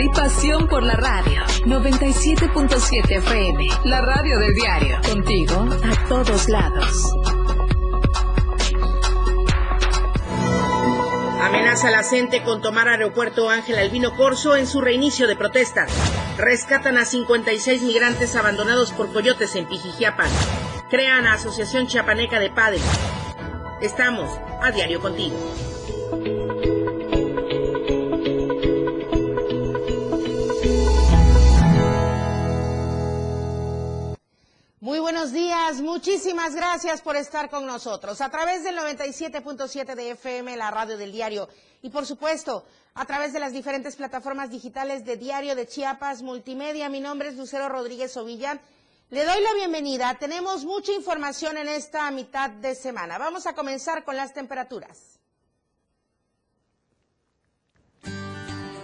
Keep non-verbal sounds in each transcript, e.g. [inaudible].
y pasión por la radio. 97.7 FM, la radio del diario. Contigo a todos lados. Amenaza la CENTE con tomar aeropuerto Ángel Albino Corso en su reinicio de protestas. Rescatan a 56 migrantes abandonados por coyotes en Pijijiapan. Crean a Asociación Chiapaneca de Padres. Estamos a diario contigo. Muchísimas gracias por estar con nosotros a través del 97.7 de FM, la radio del diario, y por supuesto a través de las diferentes plataformas digitales de Diario de Chiapas, Multimedia. Mi nombre es Lucero Rodríguez Ovilla. Le doy la bienvenida. Tenemos mucha información en esta mitad de semana. Vamos a comenzar con las temperaturas.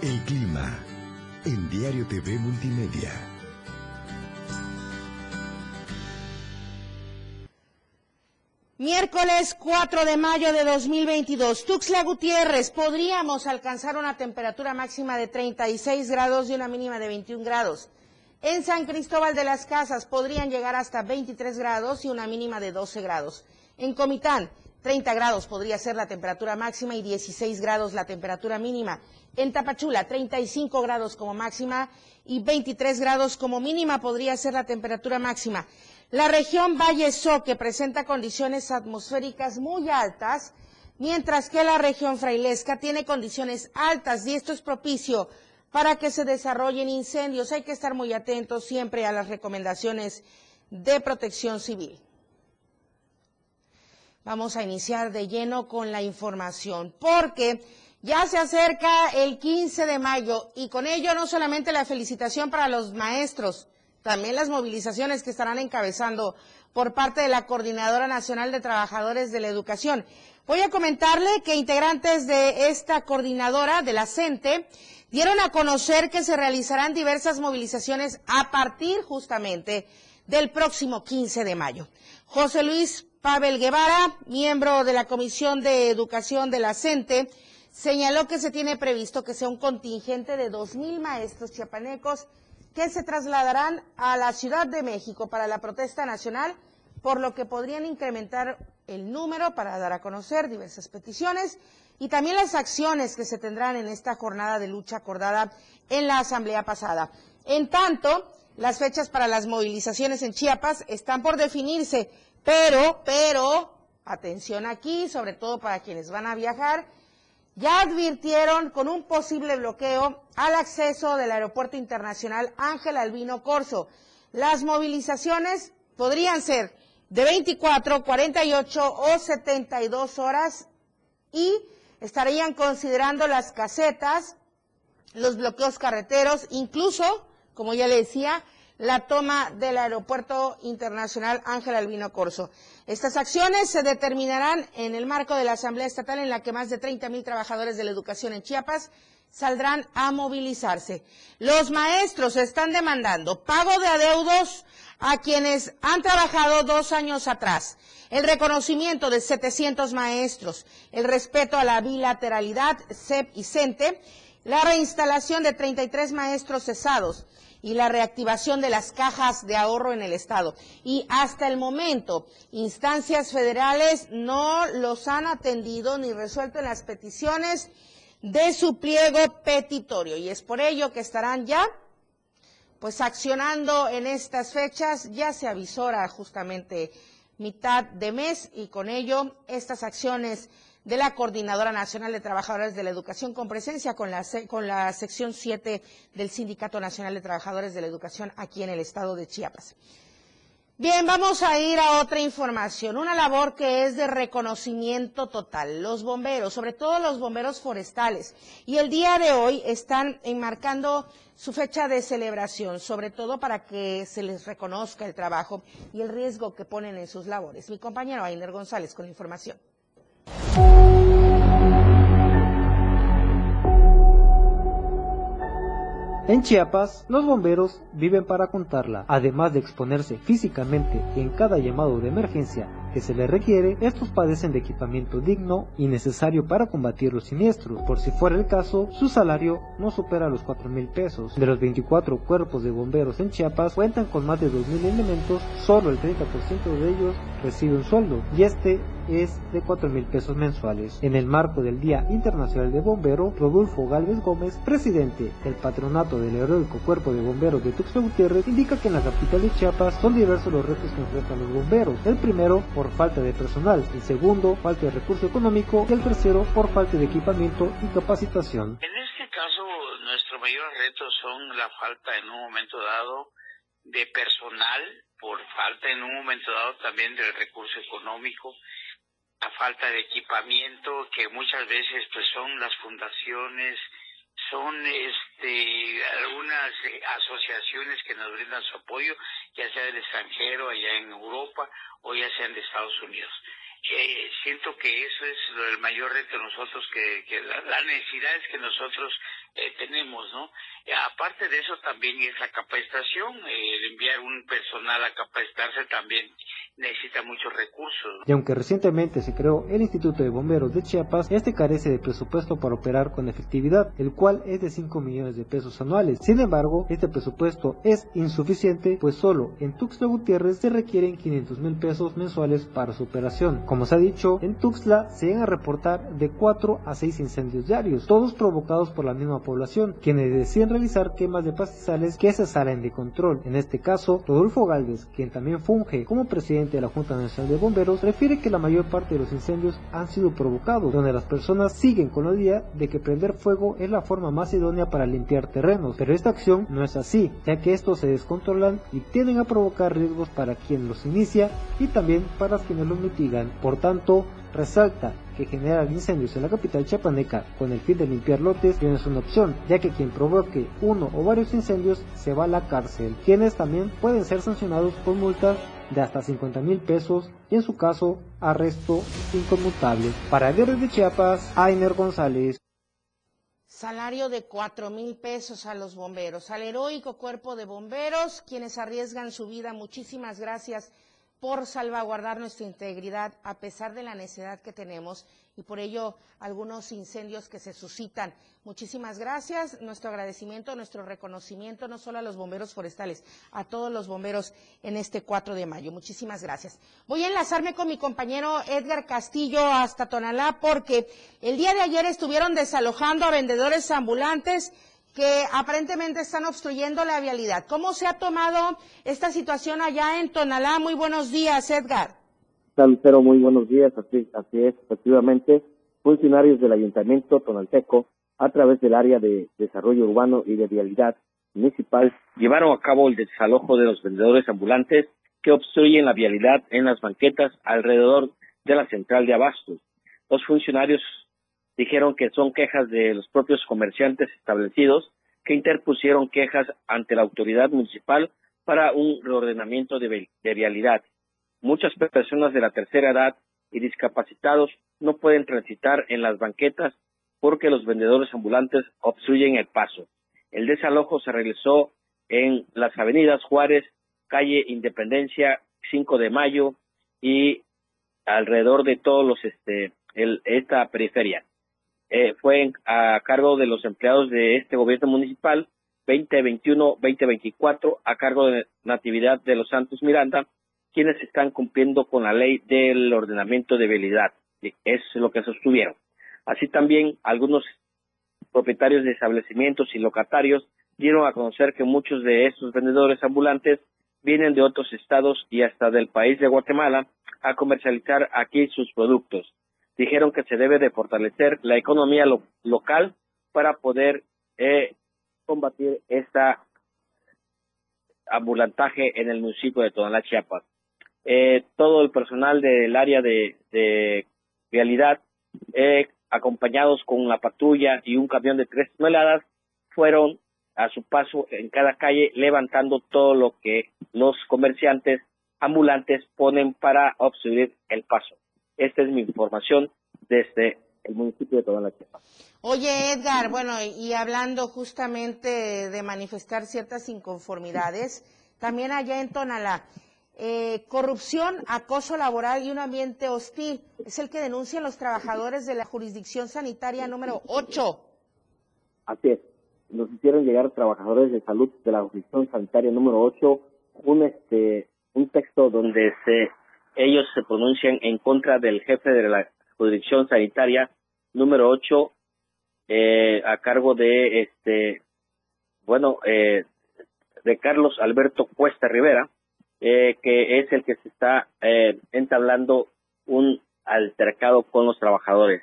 El clima en Diario TV Multimedia. Miércoles 4 de mayo de 2022, Tuxtla Gutiérrez, podríamos alcanzar una temperatura máxima de 36 grados y una mínima de 21 grados. En San Cristóbal de las Casas podrían llegar hasta 23 grados y una mínima de 12 grados. En Comitán, 30 grados podría ser la temperatura máxima y 16 grados la temperatura mínima. En Tapachula, 35 grados como máxima y 23 grados como mínima podría ser la temperatura máxima. La región Valle Soque presenta condiciones atmosféricas muy altas, mientras que la región Frailesca tiene condiciones altas y esto es propicio para que se desarrollen incendios. Hay que estar muy atentos siempre a las recomendaciones de protección civil. Vamos a iniciar de lleno con la información, porque ya se acerca el 15 de mayo y con ello no solamente la felicitación para los maestros, también las movilizaciones que estarán encabezando por parte de la Coordinadora Nacional de Trabajadores de la Educación. Voy a comentarle que integrantes de esta coordinadora, de la CENTE, dieron a conocer que se realizarán diversas movilizaciones a partir justamente del próximo 15 de mayo. José Luis Pavel Guevara, miembro de la Comisión de Educación de la CENTE, señaló que se tiene previsto que sea un contingente de 2.000 maestros chiapanecos que se trasladarán a la Ciudad de México para la protesta nacional, por lo que podrían incrementar el número para dar a conocer diversas peticiones y también las acciones que se tendrán en esta jornada de lucha acordada en la asamblea pasada. En tanto, las fechas para las movilizaciones en Chiapas están por definirse, pero, pero, atención aquí, sobre todo para quienes van a viajar, ya advirtieron con un posible bloqueo al acceso del Aeropuerto Internacional Ángel Albino Corso. Las movilizaciones podrían ser de 24, 48 o 72 horas y estarían considerando las casetas, los bloqueos carreteros, incluso, como ya le decía, la toma del Aeropuerto Internacional Ángel Albino Corso. Estas acciones se determinarán en el marco de la Asamblea Estatal en la que más de 30 mil trabajadores de la educación en Chiapas saldrán a movilizarse. Los maestros están demandando pago de adeudos a quienes han trabajado dos años atrás, el reconocimiento de 700 maestros, el respeto a la bilateralidad CEP y CENTE, la reinstalación de 33 maestros cesados, y la reactivación de las cajas de ahorro en el Estado. Y hasta el momento, instancias federales no los han atendido ni resuelto en las peticiones de su pliego petitorio. Y es por ello que estarán ya pues accionando en estas fechas. Ya se avisora justamente mitad de mes y con ello estas acciones de la Coordinadora Nacional de Trabajadores de la Educación con presencia con la, con la sección 7 del Sindicato Nacional de Trabajadores de la Educación aquí en el estado de Chiapas. Bien, vamos a ir a otra información, una labor que es de reconocimiento total. Los bomberos, sobre todo los bomberos forestales, y el día de hoy están enmarcando su fecha de celebración, sobre todo para que se les reconozca el trabajo y el riesgo que ponen en sus labores. Mi compañero Ainer González con la información. En Chiapas, los bomberos viven para contarla, además de exponerse físicamente en cada llamado de emergencia que se les requiere, estos padecen de equipamiento digno y necesario para combatir los siniestros. Por si fuera el caso, su salario no supera los 4 mil pesos. De los 24 cuerpos de bomberos en Chiapas cuentan con más de 2 mil elementos, solo el 30% de ellos recibe un sueldo y este es de 4 mil pesos mensuales. En el marco del Día Internacional de Bombero, Rodolfo Galvez Gómez, presidente del patronato del heroico Cuerpo de Bomberos de Tuxtla Gutiérrez, indica que en la capital de Chiapas son diversos los retos que enfrentan los bomberos. El primero, por falta de personal, el segundo, falta de recurso económico y el tercero, por falta de equipamiento y capacitación. En este caso, nuestro mayor reto son la falta en un momento dado de personal, por falta en un momento dado también del recurso económico la falta de equipamiento que muchas veces pues son las fundaciones son este algunas eh, asociaciones que nos brindan su apoyo ya sea del extranjero allá en Europa o ya sean de Estados Unidos. Eh, siento que eso es el mayor reto nosotros que, la, las necesidades que nosotros eh, tenemos no aparte de eso también es la capacitación el enviar un personal a capacitarse también necesita muchos recursos. Y aunque recientemente se creó el Instituto de Bomberos de Chiapas, este carece de presupuesto para operar con efectividad, el cual es de 5 millones de pesos anuales. Sin embargo, este presupuesto es insuficiente, pues solo en Tuxtla Gutiérrez se requieren 500 mil pesos mensuales para su operación. Como se ha dicho, en Tuxtla se llegan a reportar de 4 a 6 incendios diarios, todos provocados por la misma población, quienes deciden realizar quemas de pastizales que se salen de control. En este caso, Rodolfo Galvez, quien también funge como presidente de la Junta Nacional de Bomberos, refiere que la mayor parte de los incendios han sido provocados, donde las personas siguen con la idea de que prender fuego es la forma más idónea para limpiar terrenos, pero esta acción no es así, ya que estos se descontrolan y tienden a provocar riesgos para quien los inicia y también para quienes los mitigan. Por tanto, resalta que generar incendios en la capital chapaneca con el fin de limpiar lotes no es una opción, ya que quien provoque uno o varios incendios se va a la cárcel, quienes también pueden ser sancionados con multas de hasta 50 mil pesos y en su caso arresto inconmutable. Para el de Chiapas, Ainer González. Salario de 4 mil pesos a los bomberos, al heroico cuerpo de bomberos, quienes arriesgan su vida. Muchísimas gracias por salvaguardar nuestra integridad a pesar de la necesidad que tenemos y por ello algunos incendios que se suscitan. Muchísimas gracias. Nuestro agradecimiento, nuestro reconocimiento no solo a los bomberos forestales, a todos los bomberos en este 4 de mayo. Muchísimas gracias. Voy a enlazarme con mi compañero Edgar Castillo hasta Tonalá porque el día de ayer estuvieron desalojando a vendedores ambulantes que aparentemente están obstruyendo la vialidad. ¿Cómo se ha tomado esta situación allá en Tonalá? Muy buenos días, Edgar. Pero muy buenos días, así, así es, efectivamente, funcionarios del Ayuntamiento Tonalteco, a través del área de desarrollo urbano y de vialidad municipal, llevaron a cabo el desalojo de los vendedores ambulantes que obstruyen la vialidad en las banquetas alrededor de la central de abastos. Los funcionarios dijeron que son quejas de los propios comerciantes establecidos que interpusieron quejas ante la autoridad municipal para un reordenamiento de, vialidad. Muchas personas de la tercera edad y discapacitados no pueden transitar en las banquetas porque los vendedores ambulantes obstruyen el paso. El desalojo se realizó en las avenidas Juárez, calle Independencia, 5 de Mayo y alrededor de todos los este esta periferia. Eh, fue a cargo de los empleados de este gobierno municipal 2021-2024 a cargo de Natividad de los Santos Miranda, quienes están cumpliendo con la ley del ordenamiento de vialidad. Es lo que sostuvieron. Así también algunos propietarios de establecimientos y locatarios dieron a conocer que muchos de estos vendedores ambulantes vienen de otros estados y hasta del país de Guatemala a comercializar aquí sus productos dijeron que se debe de fortalecer la economía local para poder eh, combatir esta ambulantaje en el municipio de Tonalá, Chiapas. Eh, todo el personal del área de, vialidad, eh, acompañados con la patrulla y un camión de tres toneladas, fueron a su paso en cada calle levantando todo lo que los comerciantes ambulantes ponen para obstruir el paso. Esta es mi información desde el municipio de Tonalá. Oye, Edgar, bueno, y hablando justamente de manifestar ciertas inconformidades, también allá en Tonalá, eh, corrupción, acoso laboral y un ambiente hostil. Es el que denuncian los trabajadores de la jurisdicción sanitaria número 8. Así es. Nos hicieron llegar trabajadores de salud de la jurisdicción sanitaria número 8 un este un texto donde se ellos se pronuncian en contra del jefe de la jurisdicción sanitaria número 8 eh, a cargo de este bueno eh, de Carlos Alberto Cuesta Rivera eh, que es el que se está eh, entablando un altercado con los trabajadores.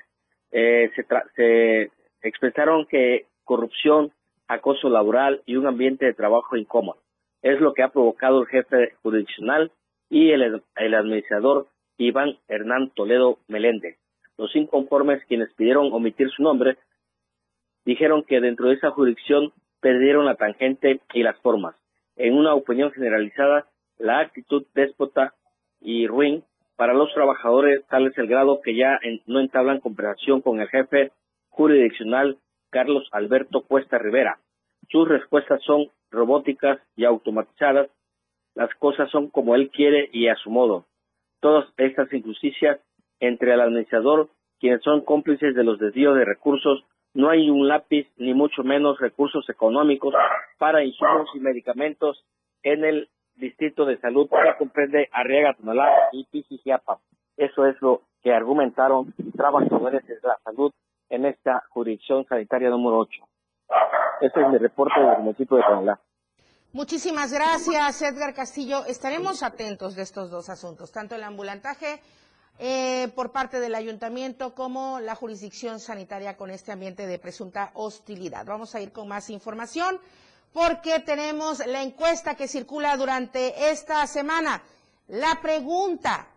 Eh, se, se expresaron que corrupción acoso laboral y un ambiente de trabajo incómodo. Es lo que ha provocado el jefe jurisdiccional y el, administrador Iván Hernán Toledo Meléndez. Los inconformes, quienes pidieron omitir su nombre, dijeron que dentro de esa jurisdicción perdieron la tangente y las formas. En una opinión generalizada, la actitud déspota y ruin para los trabajadores tal es el grado que ya no entablan conversación con el jefe jurisdiccional Carlos Alberto Cuesta Rivera. Sus respuestas son robóticas y automatizadas. Las cosas son como él quiere y a su modo. Todas estas injusticias entre el administrador, quienes son cómplices de los desvíos de recursos, no hay un lápiz ni mucho menos recursos económicos para insumos y medicamentos en el distrito de salud que comprende Arriaga, Tonalá y Pisijiapa. Eso es lo que argumentaron trabajadores de la salud en esta jurisdicción sanitaria número 8. Ese es mi reporte del municipio de Tonalá. Muchísimas gracias, Edgar Castillo. Estaremos atentos de estos dos asuntos, tanto el ambulantaje eh, por parte del ayuntamiento como la jurisdicción sanitaria con este ambiente de presunta hostilidad. Vamos a ir con más información porque tenemos la encuesta que circula durante esta semana. La pregunta,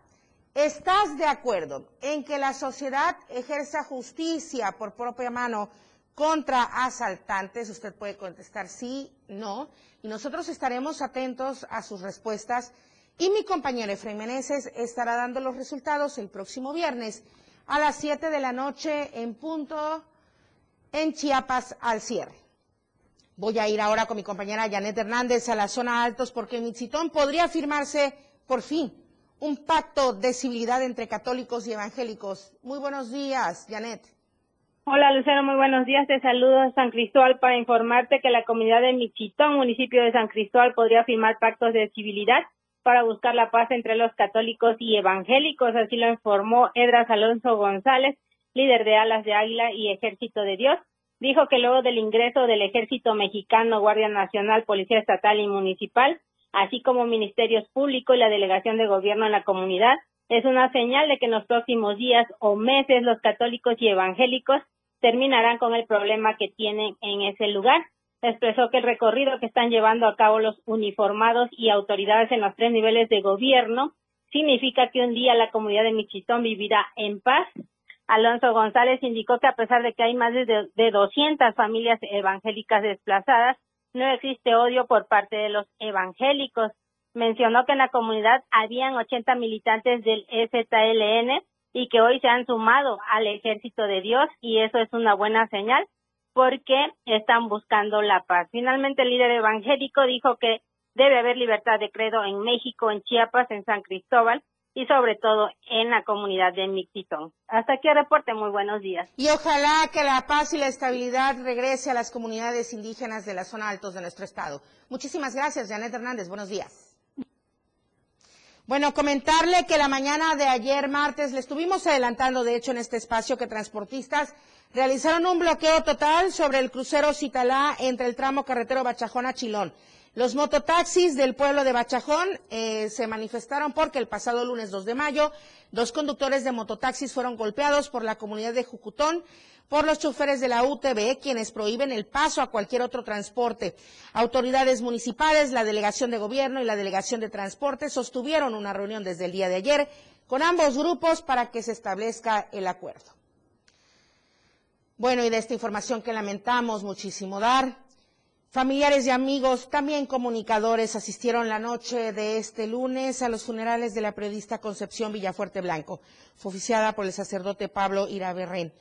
¿estás de acuerdo en que la sociedad ejerza justicia por propia mano contra asaltantes? Usted puede contestar sí, no, y nosotros estaremos atentos a sus respuestas y mi compañero Efraín Meneses estará dando los resultados el próximo viernes a las 7 de la noche en punto en Chiapas al cierre. Voy a ir ahora con mi compañera Janet Hernández a la zona altos porque en Mitzitón podría firmarse por fin un pacto de civilidad entre católicos y evangélicos. Muy buenos días, Janet. Hola Lucero, muy buenos días. Te saludo a San Cristóbal para informarte que la comunidad de Michitón, municipio de San Cristóbal, podría firmar pactos de civilidad para buscar la paz entre los católicos y evangélicos, así lo informó Edras Alonso González, líder de Alas de Águila y Ejército de Dios. Dijo que luego del ingreso del Ejército Mexicano, Guardia Nacional, Policía Estatal y Municipal, así como Ministerios Públicos y la Delegación de Gobierno en la comunidad, es una señal de que en los próximos días o meses los católicos y evangélicos terminarán con el problema que tienen en ese lugar expresó que el recorrido que están llevando a cabo los uniformados y autoridades en los tres niveles de gobierno significa que un día la comunidad de Michitón vivirá en paz. Alonso González indicó que a pesar de que hay más de, de 200 familias evangélicas desplazadas, no existe odio por parte de los evangélicos. Mencionó que en la comunidad habían 80 militantes del EZLN y que hoy se han sumado al ejército de Dios y eso es una buena señal porque están buscando la paz. Finalmente, el líder evangélico dijo que debe haber libertad de credo en México, en Chiapas, en San Cristóbal y sobre todo en la comunidad de Mixitón. Hasta aquí el reporte, muy buenos días. Y ojalá que la paz y la estabilidad regrese a las comunidades indígenas de la zona altos de nuestro estado. Muchísimas gracias, Janet Hernández. Buenos días. Bueno, comentarle que la mañana de ayer martes le estuvimos adelantando, de hecho, en este espacio que transportistas realizaron un bloqueo total sobre el crucero Citalá entre el tramo carretero Bachajón a Chilón. Los mototaxis del pueblo de Bachajón eh, se manifestaron porque el pasado lunes 2 de mayo dos conductores de mototaxis fueron golpeados por la comunidad de Jucutón por los choferes de la UTB, quienes prohíben el paso a cualquier otro transporte. Autoridades municipales, la delegación de gobierno y la delegación de transporte sostuvieron una reunión desde el día de ayer con ambos grupos para que se establezca el acuerdo. Bueno, y de esta información que lamentamos muchísimo dar, familiares y amigos, también comunicadores, asistieron la noche de este lunes a los funerales de la periodista Concepción Villafuerte Blanco. Fue oficiada por el sacerdote Pablo Iraberren.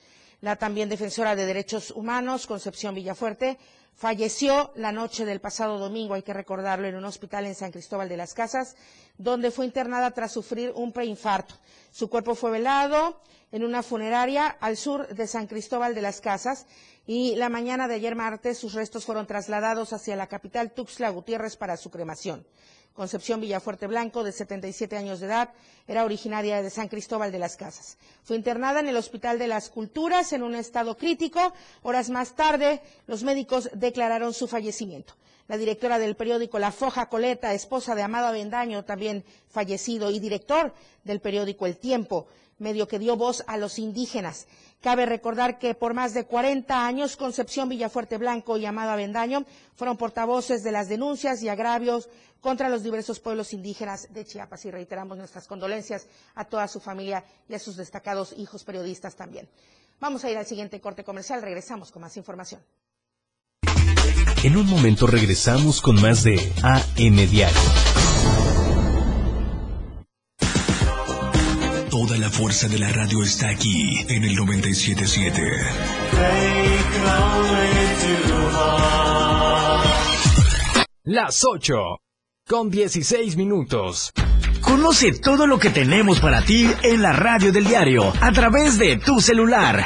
La también defensora de derechos humanos, Concepción Villafuerte, falleció la noche del pasado domingo, hay que recordarlo, en un hospital en San Cristóbal de las Casas, donde fue internada tras sufrir un preinfarto. Su cuerpo fue velado en una funeraria al sur de San Cristóbal de las Casas y la mañana de ayer martes sus restos fueron trasladados hacia la capital Tuxtla Gutiérrez para su cremación. Concepción Villafuerte Blanco, de 77 años de edad, era originaria de San Cristóbal de las Casas. Fue internada en el Hospital de las Culturas en un estado crítico. Horas más tarde, los médicos declararon su fallecimiento. La directora del periódico La Foja Coleta, esposa de Amado Avendaño, también fallecido, y director del periódico El Tiempo, medio que dio voz a los indígenas. Cabe recordar que por más de 40 años Concepción Villafuerte Blanco y Amado Avendaño fueron portavoces de las denuncias y agravios contra los diversos pueblos indígenas de Chiapas y reiteramos nuestras condolencias a toda su familia y a sus destacados hijos periodistas también. Vamos a ir al siguiente corte comercial, regresamos con más información. En un momento regresamos con más de AM Diario. Toda la fuerza de la radio está aquí en el 977. Las 8 con 16 minutos. Conoce todo lo que tenemos para ti en la radio del diario a través de tu celular.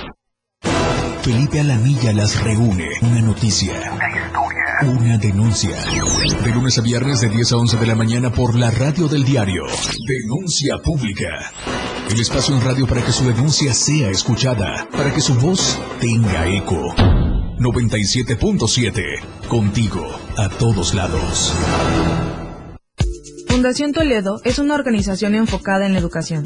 Felipe Alamilla las reúne. Una noticia. Una denuncia. De lunes a viernes de 10 a 11 de la mañana por la radio del diario. Denuncia pública. El espacio en radio para que su denuncia sea escuchada. Para que su voz tenga eco. 97.7. Contigo a todos lados. Fundación Toledo es una organización enfocada en la educación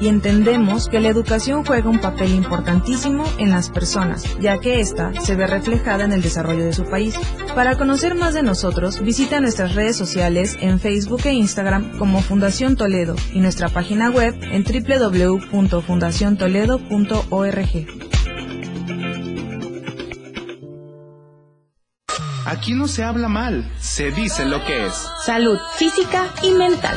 y entendemos que la educación juega un papel importantísimo en las personas, ya que ésta se ve reflejada en el desarrollo de su país. Para conocer más de nosotros, visita nuestras redes sociales en Facebook e Instagram como Fundación Toledo y nuestra página web en www.fundaciontoledo.org. Aquí no se habla mal, se dice lo que es. Salud física y mental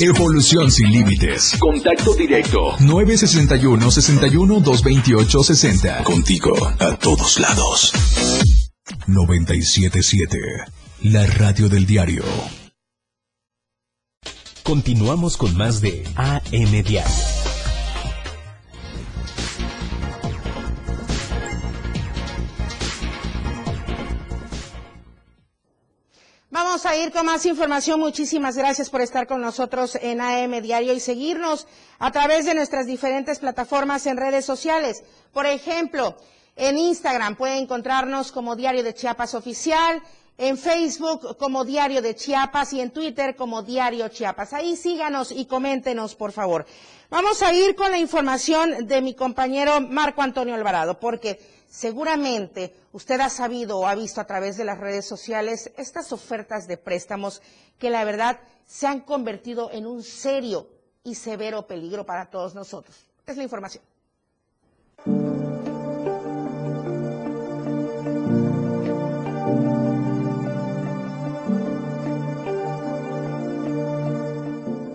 Evolución sin límites. Contacto directo. 961 61 228 60. Contigo a todos lados. 977. La radio del diario. Continuamos con más de AM Diario. Ir con más información. Muchísimas gracias por estar con nosotros en AM Diario y seguirnos a través de nuestras diferentes plataformas en redes sociales. Por ejemplo, en Instagram puede encontrarnos como Diario de Chiapas Oficial, en Facebook como Diario de Chiapas y en Twitter como Diario Chiapas. Ahí síganos y coméntenos, por favor. Vamos a ir con la información de mi compañero Marco Antonio Alvarado, porque Seguramente usted ha sabido o ha visto a través de las redes sociales estas ofertas de préstamos que la verdad se han convertido en un serio y severo peligro para todos nosotros. Es la información.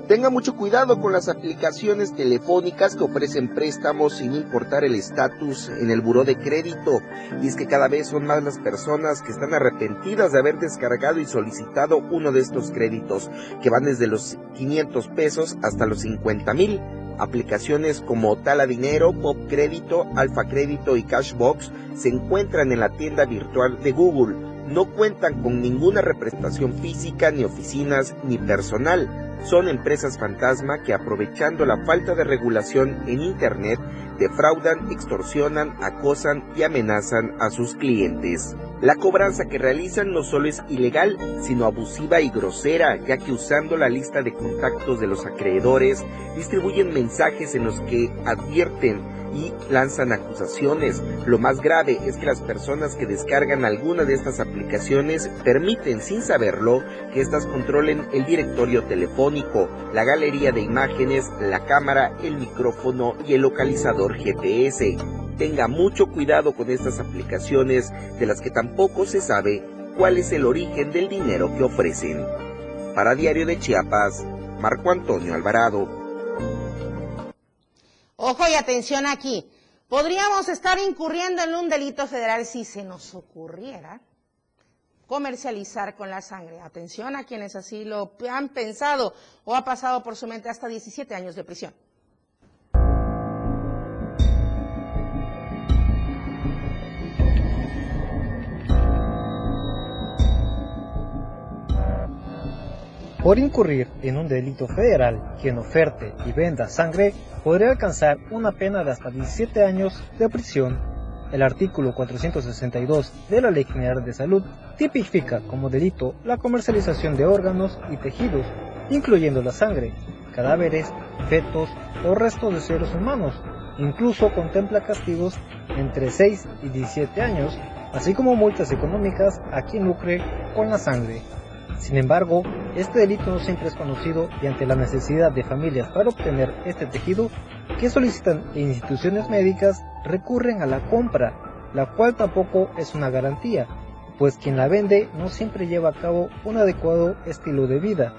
Tenga mucho cuidado con las aplicaciones telefónicas que ofrecen préstamos sin importar el estatus en el buró de crédito. Y es que cada vez son más las personas que están arrepentidas de haber descargado y solicitado uno de estos créditos, que van desde los 500 pesos hasta los 50 mil. Aplicaciones como Tala Dinero, Pop Crédito, Alfa Crédito y Cashbox se encuentran en la tienda virtual de Google. No cuentan con ninguna representación física, ni oficinas, ni personal son empresas fantasma que aprovechando la falta de regulación en Internet defraudan, extorsionan, acosan y amenazan a sus clientes. La cobranza que realizan no solo es ilegal, sino abusiva y grosera, ya que usando la lista de contactos de los acreedores, distribuyen mensajes en los que advierten y lanzan acusaciones. Lo más grave es que las personas que descargan alguna de estas aplicaciones permiten sin saberlo que éstas controlen el directorio telefónico, la galería de imágenes, la cámara, el micrófono y el localizador GPS. Tenga mucho cuidado con estas aplicaciones de las que tampoco se sabe cuál es el origen del dinero que ofrecen. Para Diario de Chiapas, Marco Antonio Alvarado. Ojo y atención aquí. Podríamos estar incurriendo en un delito federal si se nos ocurriera comercializar con la sangre. Atención a quienes así lo han pensado o ha pasado por su mente hasta 17 años de prisión. Por incurrir en un delito federal, quien oferte y venda sangre podría alcanzar una pena de hasta 17 años de prisión. El artículo 462 de la Ley General de Salud tipifica como delito la comercialización de órganos y tejidos, incluyendo la sangre, cadáveres, fetos o restos de seres humanos. Incluso contempla castigos entre 6 y 17 años, así como multas económicas a quien lucre con la sangre. Sin embargo, este delito no siempre es conocido y ante la necesidad de familias para obtener este tejido, que solicitan instituciones médicas recurren a la compra, la cual tampoco es una garantía, pues quien la vende no siempre lleva a cabo un adecuado estilo de vida.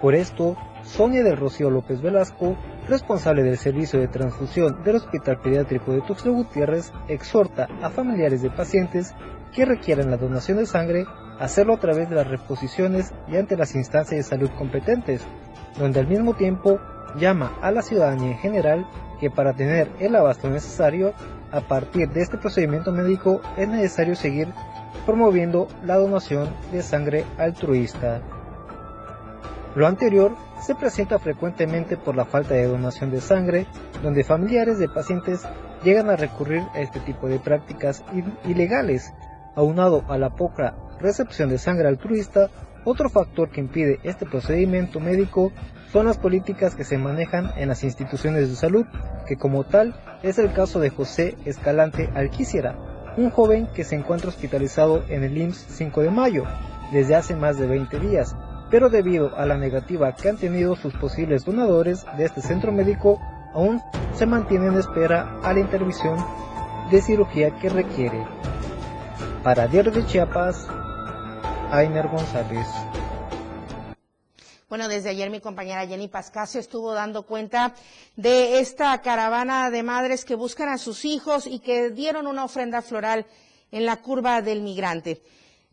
Por esto, Sonia del Rocío López Velasco, responsable del servicio de transfusión del Hospital Pediátrico de Tuxtla Gutiérrez, exhorta a familiares de pacientes que requieran la donación de sangre hacerlo a través de las reposiciones y ante las instancias de salud competentes, donde al mismo tiempo llama a la ciudadanía en general que para tener el abasto necesario, a partir de este procedimiento médico es necesario seguir promoviendo la donación de sangre altruista. Lo anterior se presenta frecuentemente por la falta de donación de sangre, donde familiares de pacientes llegan a recurrir a este tipo de prácticas ilegales, aunado a la poca recepción de sangre altruista, otro factor que impide este procedimiento médico son las políticas que se manejan en las instituciones de salud, que como tal es el caso de José Escalante Alquiciera, un joven que se encuentra hospitalizado en el IMSS 5 de mayo desde hace más de 20 días, pero debido a la negativa que han tenido sus posibles donadores de este centro médico, aún se mantiene en espera a la intervención de cirugía que requiere. Para Diario de Chiapas, Ainer González. Bueno, desde ayer mi compañera Jenny Pascasio estuvo dando cuenta de esta caravana de madres que buscan a sus hijos y que dieron una ofrenda floral en la curva del migrante.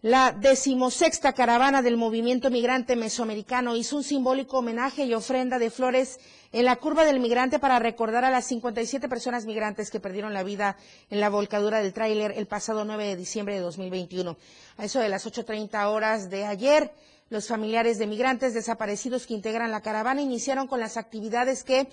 La decimosexta caravana del movimiento migrante mesoamericano hizo un simbólico homenaje y ofrenda de flores en la curva del migrante para recordar a las 57 personas migrantes que perdieron la vida en la volcadura del tráiler el pasado 9 de diciembre de 2021. A eso de las 8.30 horas de ayer, los familiares de migrantes desaparecidos que integran la caravana iniciaron con las actividades que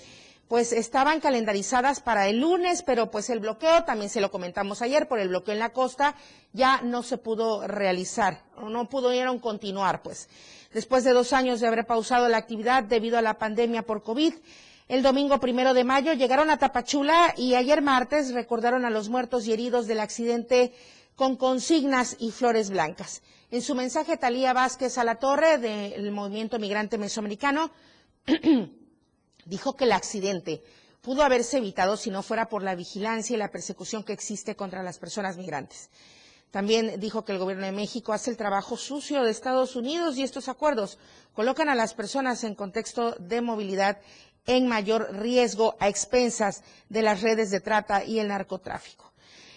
pues estaban calendarizadas para el lunes, pero pues el bloqueo, también se lo comentamos ayer, por el bloqueo en la costa, ya no se pudo realizar, o no pudieron continuar, pues. Después de dos años de haber pausado la actividad debido a la pandemia por COVID, el domingo primero de mayo llegaron a Tapachula y ayer martes recordaron a los muertos y heridos del accidente con consignas y flores blancas. En su mensaje, Talía Vázquez a la torre del movimiento migrante mesoamericano [clears throat] dijo que el accidente pudo haberse evitado si no fuera por la vigilancia y la persecución que existe contra las personas migrantes. También dijo que el gobierno de México hace el trabajo sucio de Estados Unidos y estos acuerdos colocan a las personas en contexto de movilidad en mayor riesgo a expensas de las redes de trata y el narcotráfico.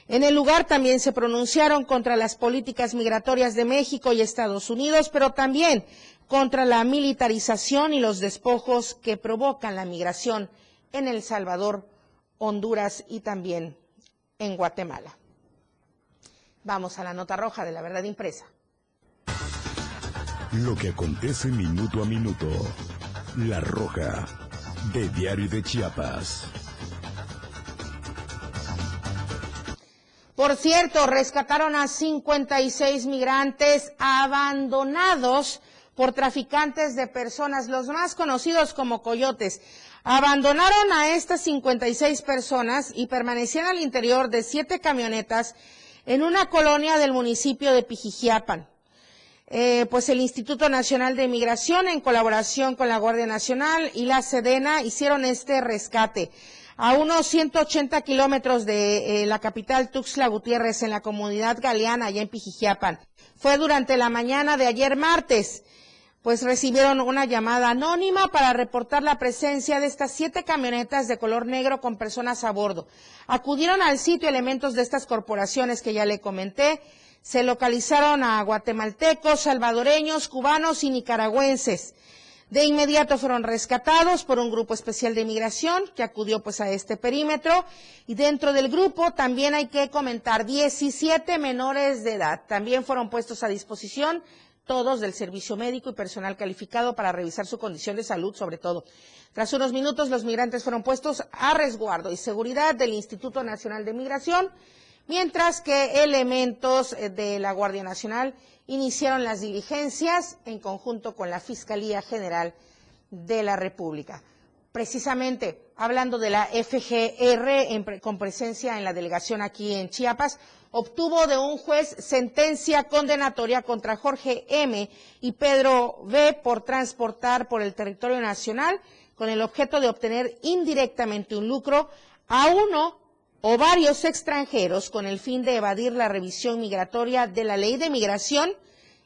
En el lugar también se pronunciaron contra las políticas migratorias de México y Estados Unidos, pero también contra la militarización y los despojos que provocan la migración en El Salvador, Honduras y también en Guatemala. Vamos a la nota roja de la verdad impresa. Lo que acontece minuto a minuto. La roja de Diario de Chiapas. Por cierto, rescataron a 56 migrantes abandonados por traficantes de personas, los más conocidos como coyotes. Abandonaron a estas 56 personas y permanecían al interior de siete camionetas en una colonia del municipio de Pijijiapan. Eh, pues el Instituto Nacional de Migración, en colaboración con la Guardia Nacional y la Sedena, hicieron este rescate. A unos 180 kilómetros de eh, la capital Tuxtla Gutiérrez, en la comunidad galeana, allá en Pijijiapan. Fue durante la mañana de ayer martes pues recibieron una llamada anónima para reportar la presencia de estas siete camionetas de color negro con personas a bordo. Acudieron al sitio elementos de estas corporaciones que ya le comenté. Se localizaron a guatemaltecos, salvadoreños, cubanos y nicaragüenses. De inmediato fueron rescatados por un grupo especial de inmigración que acudió pues a este perímetro y dentro del grupo también hay que comentar 17 menores de edad. También fueron puestos a disposición todos del servicio médico y personal calificado para revisar su condición de salud, sobre todo. Tras unos minutos, los migrantes fueron puestos a resguardo y seguridad del Instituto Nacional de Migración, mientras que elementos eh, de la Guardia Nacional iniciaron las diligencias en conjunto con la Fiscalía General de la República. Precisamente, hablando de la FGR con presencia en la delegación aquí en Chiapas, obtuvo de un juez sentencia condenatoria contra Jorge M. y Pedro B. por transportar por el territorio nacional con el objeto de obtener indirectamente un lucro a uno o varios extranjeros con el fin de evadir la revisión migratoria de la ley de migración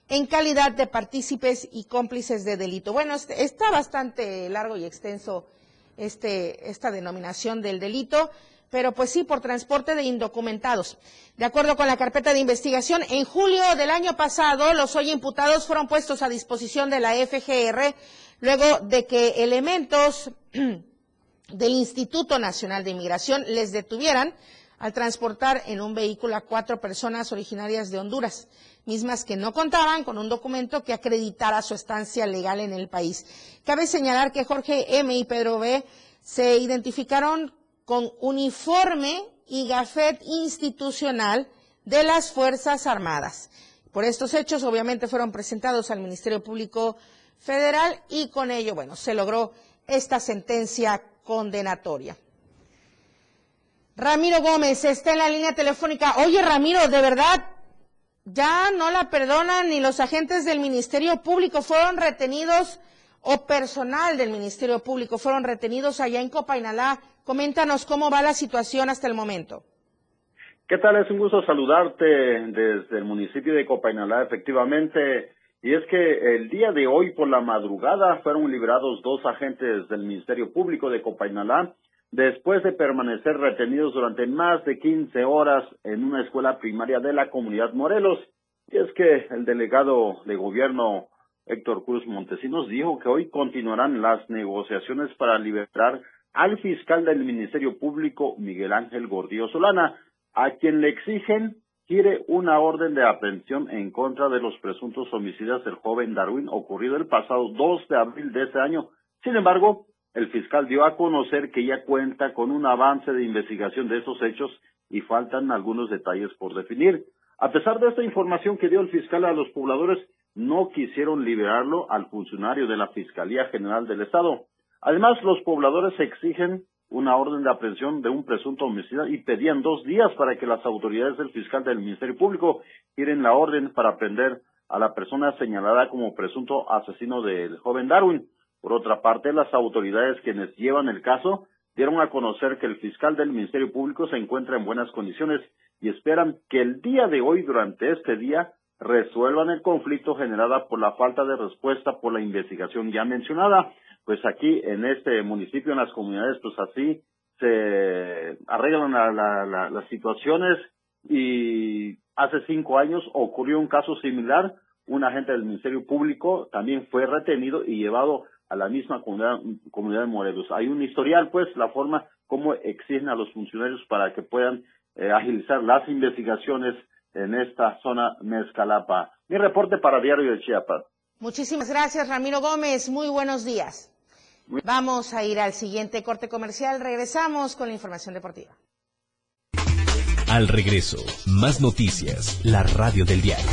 en calidad de partícipes y cómplices de delito. Bueno, este, está bastante largo y extenso este, esta denominación del delito pero pues sí, por transporte de indocumentados. De acuerdo con la carpeta de investigación, en julio del año pasado, los hoy imputados fueron puestos a disposición de la FGR luego de que elementos [clears throat] del Instituto Nacional de Inmigración les detuvieran al transportar en un vehículo a cuatro personas originarias de Honduras, mismas que no contaban con un documento que acreditara su estancia legal en el país. Cabe señalar que Jorge M. y Pedro B. se identificaron con uniforme y gafet institucional de las Fuerzas Armadas. Por estos hechos, obviamente, fueron presentados al Ministerio Público Federal y con ello, bueno, se logró esta sentencia condenatoria. Ramiro Gómez está en la línea telefónica. Oye, Ramiro, de verdad, ya no la perdonan ni los agentes del Ministerio Público. Fueron retenidos, o personal del Ministerio Público, fueron retenidos allá en Copainalá Coméntanos cómo va la situación hasta el momento. ¿Qué tal? Es un gusto saludarte desde el municipio de Copainalá, efectivamente. Y es que el día de hoy por la madrugada fueron liberados dos agentes del Ministerio Público de Copainalá después de permanecer retenidos durante más de 15 horas en una escuela primaria de la comunidad Morelos. Y es que el delegado de gobierno Héctor Cruz Montesinos dijo que hoy continuarán las negociaciones para liberar al fiscal del Ministerio Público, Miguel Ángel Gordillo Solana, a quien le exigen quiere una orden de aprehensión en contra de los presuntos homicidios del joven Darwin ocurrido el pasado 2 de abril de este año. Sin embargo, el fiscal dio a conocer que ya cuenta con un avance de investigación de esos hechos y faltan algunos detalles por definir. A pesar de esta información que dio el fiscal a los pobladores, no quisieron liberarlo al funcionario de la Fiscalía General del Estado. Además, los pobladores exigen una orden de aprehensión de un presunto homicida y pedían dos días para que las autoridades del fiscal del Ministerio Público tiren la orden para aprender a la persona señalada como presunto asesino del joven Darwin. Por otra parte, las autoridades quienes llevan el caso dieron a conocer que el fiscal del Ministerio Público se encuentra en buenas condiciones y esperan que el día de hoy, durante este día, resuelvan el conflicto generado por la falta de respuesta por la investigación ya mencionada. Pues aquí en este municipio, en las comunidades, pues así se arreglan las situaciones y hace cinco años ocurrió un caso similar. Un agente del Ministerio Público también fue retenido y llevado a la misma comunidad, comunidad de Morelos. Hay un historial, pues, la forma como exigen a los funcionarios para que puedan eh, agilizar las investigaciones en esta zona Mezcalapa. Mi reporte para Diario de Chiapas. Muchísimas gracias, Ramiro Gómez. Muy buenos días. Vamos a ir al siguiente corte comercial. Regresamos con la información deportiva. Al regreso, más noticias, la radio del diario.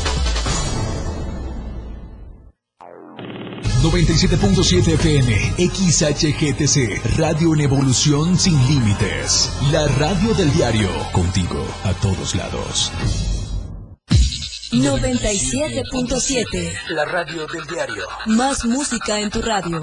97.7 FM, XHGTC, Radio en Evolución Sin Límites. La radio del diario, contigo a todos lados. 97.7. La radio del diario. Más música en tu radio.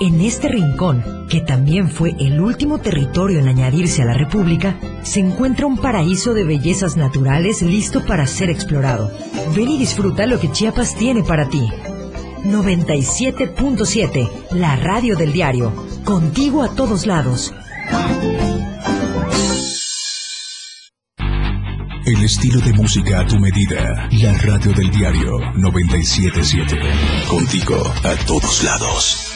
en este rincón, que también fue el último territorio en añadirse a la República, se encuentra un paraíso de bellezas naturales listo para ser explorado. Ven y disfruta lo que Chiapas tiene para ti. 97.7, la radio del diario, contigo a todos lados. El estilo de música a tu medida. La radio del diario 977. Contigo a todos lados.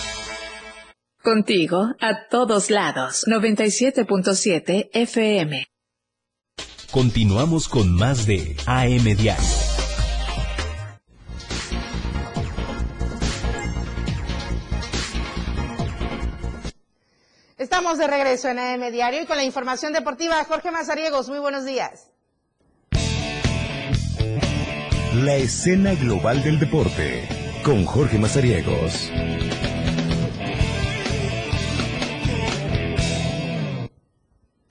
Contigo a todos lados. 97.7 FM. Continuamos con más de AM Diario. Estamos de regreso en AM Diario y con la información deportiva. Jorge Mazariegos, muy buenos días. La escena global del deporte con Jorge Mazariegos.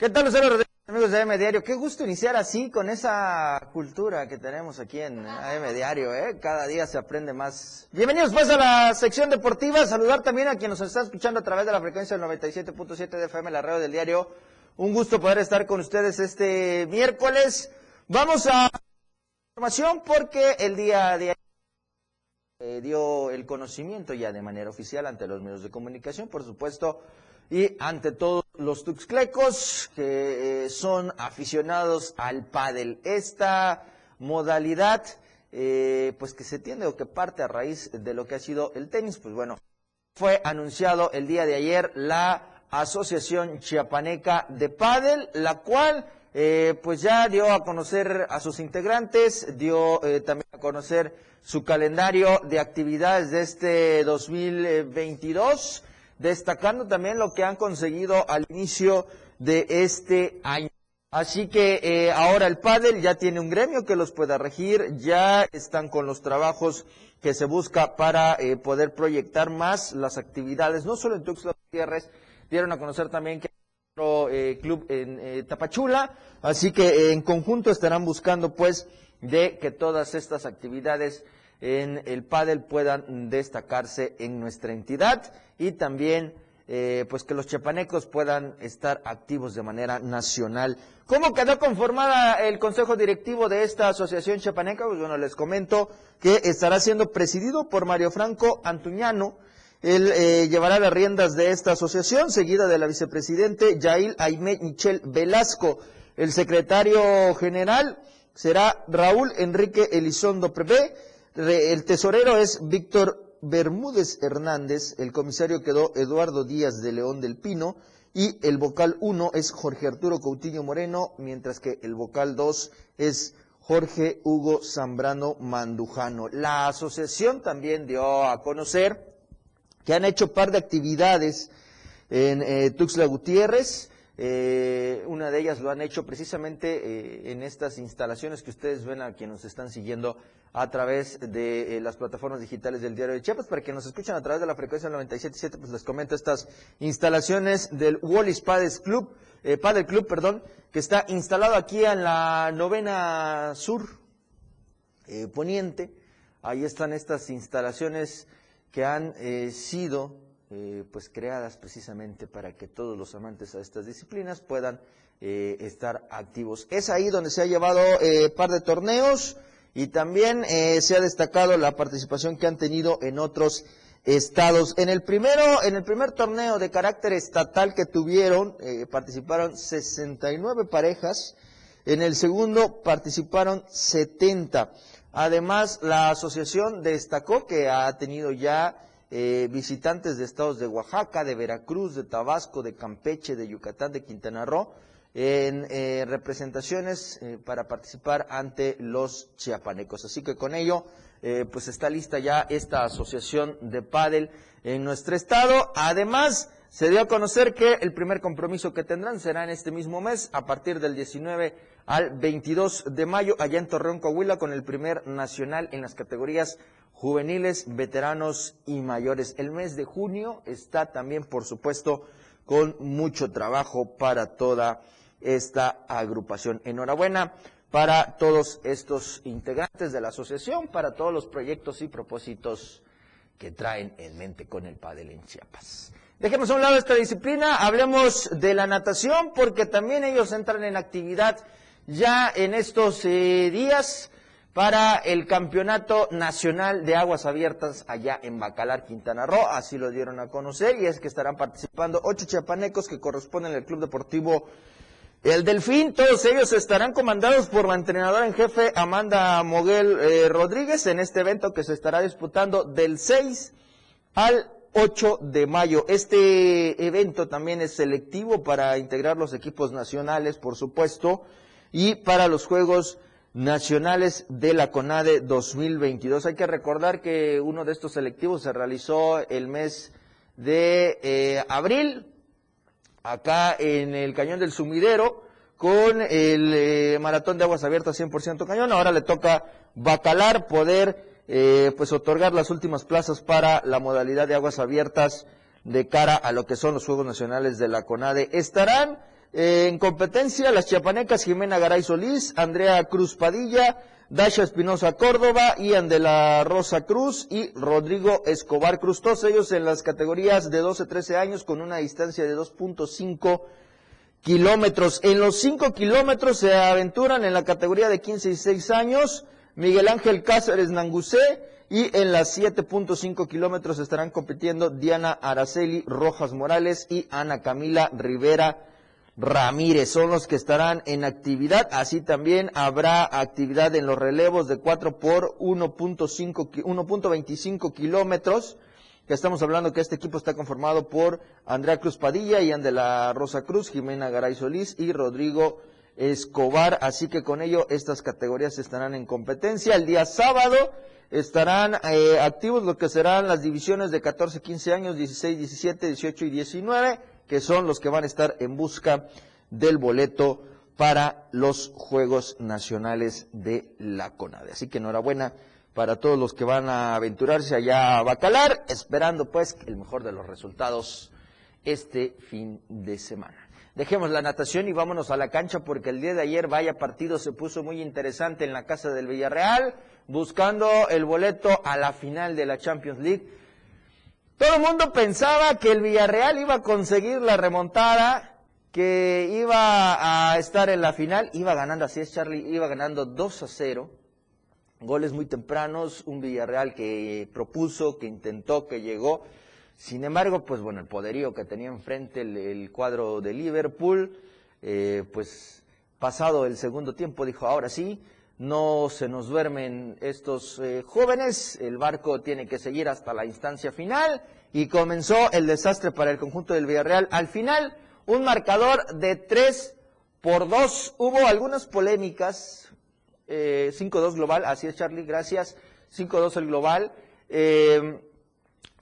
¿Qué tal, Lucero amigos de AM Diario? Qué gusto iniciar así con esa cultura que tenemos aquí en AM Diario, ¿eh? Cada día se aprende más. Bienvenidos pues a la sección deportiva. Saludar también a quien nos está escuchando a través de la frecuencia del 97.7 de FM, la radio del diario. Un gusto poder estar con ustedes este miércoles. Vamos a información porque el día de eh, dio el conocimiento ya de manera oficial ante los medios de comunicación, por supuesto, y ante todos los tuxclecos que eh, son aficionados al pádel. Esta modalidad, eh, pues que se tiende o que parte a raíz de lo que ha sido el tenis, pues bueno, fue anunciado el día de ayer la Asociación Chiapaneca de Pádel, la cual eh, pues ya dio a conocer a sus integrantes, dio eh, también a conocer su calendario de actividades de este 2022, destacando también lo que han conseguido al inicio de este año. Así que eh, ahora el pádel ya tiene un gremio que los pueda regir, ya están con los trabajos que se busca para poder proyectar más las actividades, no solo en Tuxtla Gutiérrez, dieron a conocer también que otro eh, club en eh, Tapachula, así que eh, en conjunto estarán buscando pues de que todas estas actividades en el pádel puedan destacarse en nuestra entidad y también pues que los chapanecos puedan estar activos de manera nacional. ¿Cómo quedó conformada el consejo directivo de esta asociación chapaneca? Pues bueno, les comento que estará siendo presidido por Mario Franco Antuñano, él eh, llevará las riendas de esta asociación, seguida de la vicepresidente Yail Aime Michel Velasco. El secretario general será Raúl Enrique Elizondo Prevé. El tesorero es Víctor Bermúdez Hernández. El comisario quedó Eduardo Díaz de León del Pino. Y el vocal 1 es Jorge Arturo Coutinho Moreno, mientras que el vocal 2 es Jorge Hugo Zambrano Mandujano. La asociación también dio a conocer que han hecho par de actividades en eh, Tuxtla Gutiérrez. Eh, una de ellas lo han hecho precisamente eh, en estas instalaciones que ustedes ven a quienes nos están siguiendo a través de las plataformas digitales del Diario de Chiapas. Para que nos escuchen a través de la frecuencia 97.7, pues les comento estas instalaciones del Wallis Padres Club, Padre Club, perdón, que está instalado aquí en la novena sur poniente. Ahí están estas instalaciones que han eh, sido eh, pues creadas precisamente para que todos los amantes a estas disciplinas puedan eh, estar activos. Es ahí donde se ha llevado par de torneos y también se ha destacado la participación que han tenido en otros estados. En el primero, en el primer torneo de carácter estatal que tuvieron, participaron 69 parejas. En el segundo participaron 70. Además, la asociación destacó que ha tenido ya eh, visitantes de estados de Oaxaca, de Veracruz, de Tabasco, de Campeche, de Yucatán, de Quintana Roo, en eh, representaciones eh, para participar ante los chiapanecos. Así que con ello, pues está lista ya esta asociación de pádel en nuestro estado. Además, se dio a conocer que el primer compromiso que tendrán será en este mismo mes, a partir del 19 al 22 de mayo, allá en Torreón, Coahuila, con el primer nacional en las categorías juveniles, veteranos y mayores. El mes de junio está también, por supuesto, con mucho trabajo para toda esta agrupación. Enhorabuena para todos estos integrantes de la asociación, para todos los proyectos y propósitos que traen en mente con el Padel en Chiapas. Dejemos a un lado esta disciplina, hablemos de la natación, porque también ellos entran en actividad ya en estos eh, días para el Campeonato Nacional de Aguas Abiertas allá en Bacalar, Quintana Roo. Así lo dieron a conocer y es que estarán participando ocho chiapanecos que corresponden al Club Deportivo El Delfín. Todos ellos estarán comandados por la entrenadora en jefe Amanda Moguel eh, Rodríguez en este evento que se estará disputando del 6 al 8 de mayo. Este evento también es selectivo para integrar los equipos nacionales, por supuesto, y para los Juegos Nacionales de la CONADE 2022. Hay que recordar que uno de estos selectivos se realizó el mes de eh, abril, acá en el Cañón del Sumidero, con el eh, Maratón de Aguas Abiertas 100% Cañón. Ahora le toca Bacalar poder eh, pues otorgar las últimas plazas para la modalidad de aguas abiertas de cara a lo que son los Juegos Nacionales de la CONADE. Estarán eh, en competencia las chiapanecas Jimena Garay Solís, Andrea Cruz Padilla, Dasha Espinosa Córdoba, Ian de la Rosa Cruz y Rodrigo Escobar Cruz. Todos ellos en las categorías de 12-13 años con una distancia de 2.5 kilómetros. En los 5 kilómetros se aventuran en la categoría de 15 y 6 años Miguel Ángel Cáceres Nangusé y en las 7.5 kilómetros estarán compitiendo Diana Araceli Rojas Morales y Ana Camila Rivera Ramírez. Son los que estarán en actividad. Así también habrá actividad en los relevos de 4 por 1.25 kilómetros. Estamos hablando que este equipo está conformado por Andrea Cruz Padilla, Ian de la Rosa Cruz, Jimena Garay Solís y Rodrigo Escobar. Así que con ello estas categorías estarán en competencia. El día sábado estarán eh, activos lo que serán las divisiones de 14, 15 años, 16, 17, 18 y 19, que son los que van a estar en busca del boleto para los Juegos Nacionales de la CONADE. Así que enhorabuena para todos los que van a aventurarse allá a Bacalar, esperando pues el mejor de los resultados este fin de semana. Dejemos la natación y vámonos a la cancha porque el día de ayer vaya partido se puso muy interesante en la casa del Villarreal, buscando el boleto a la final de la Champions League. Todo el mundo pensaba que el Villarreal iba a conseguir la remontada, que iba a estar en la final, iba ganando, así es Charlie, iba ganando 2 a 0. Goles muy tempranos, un Villarreal que propuso, que intentó, que llegó sin embargo, pues bueno, el poderío que tenía enfrente el, cuadro de Liverpool, eh, pues pasado el segundo tiempo dijo, ahora sí, no se nos duermen estos eh, jóvenes, el barco tiene que seguir hasta la instancia final y comenzó el desastre para el conjunto del Villarreal. Al final, un marcador de 3 por 2. Hubo algunas polémicas, 5-2 eh, global, así es Charlie, gracias, 5-2 el global.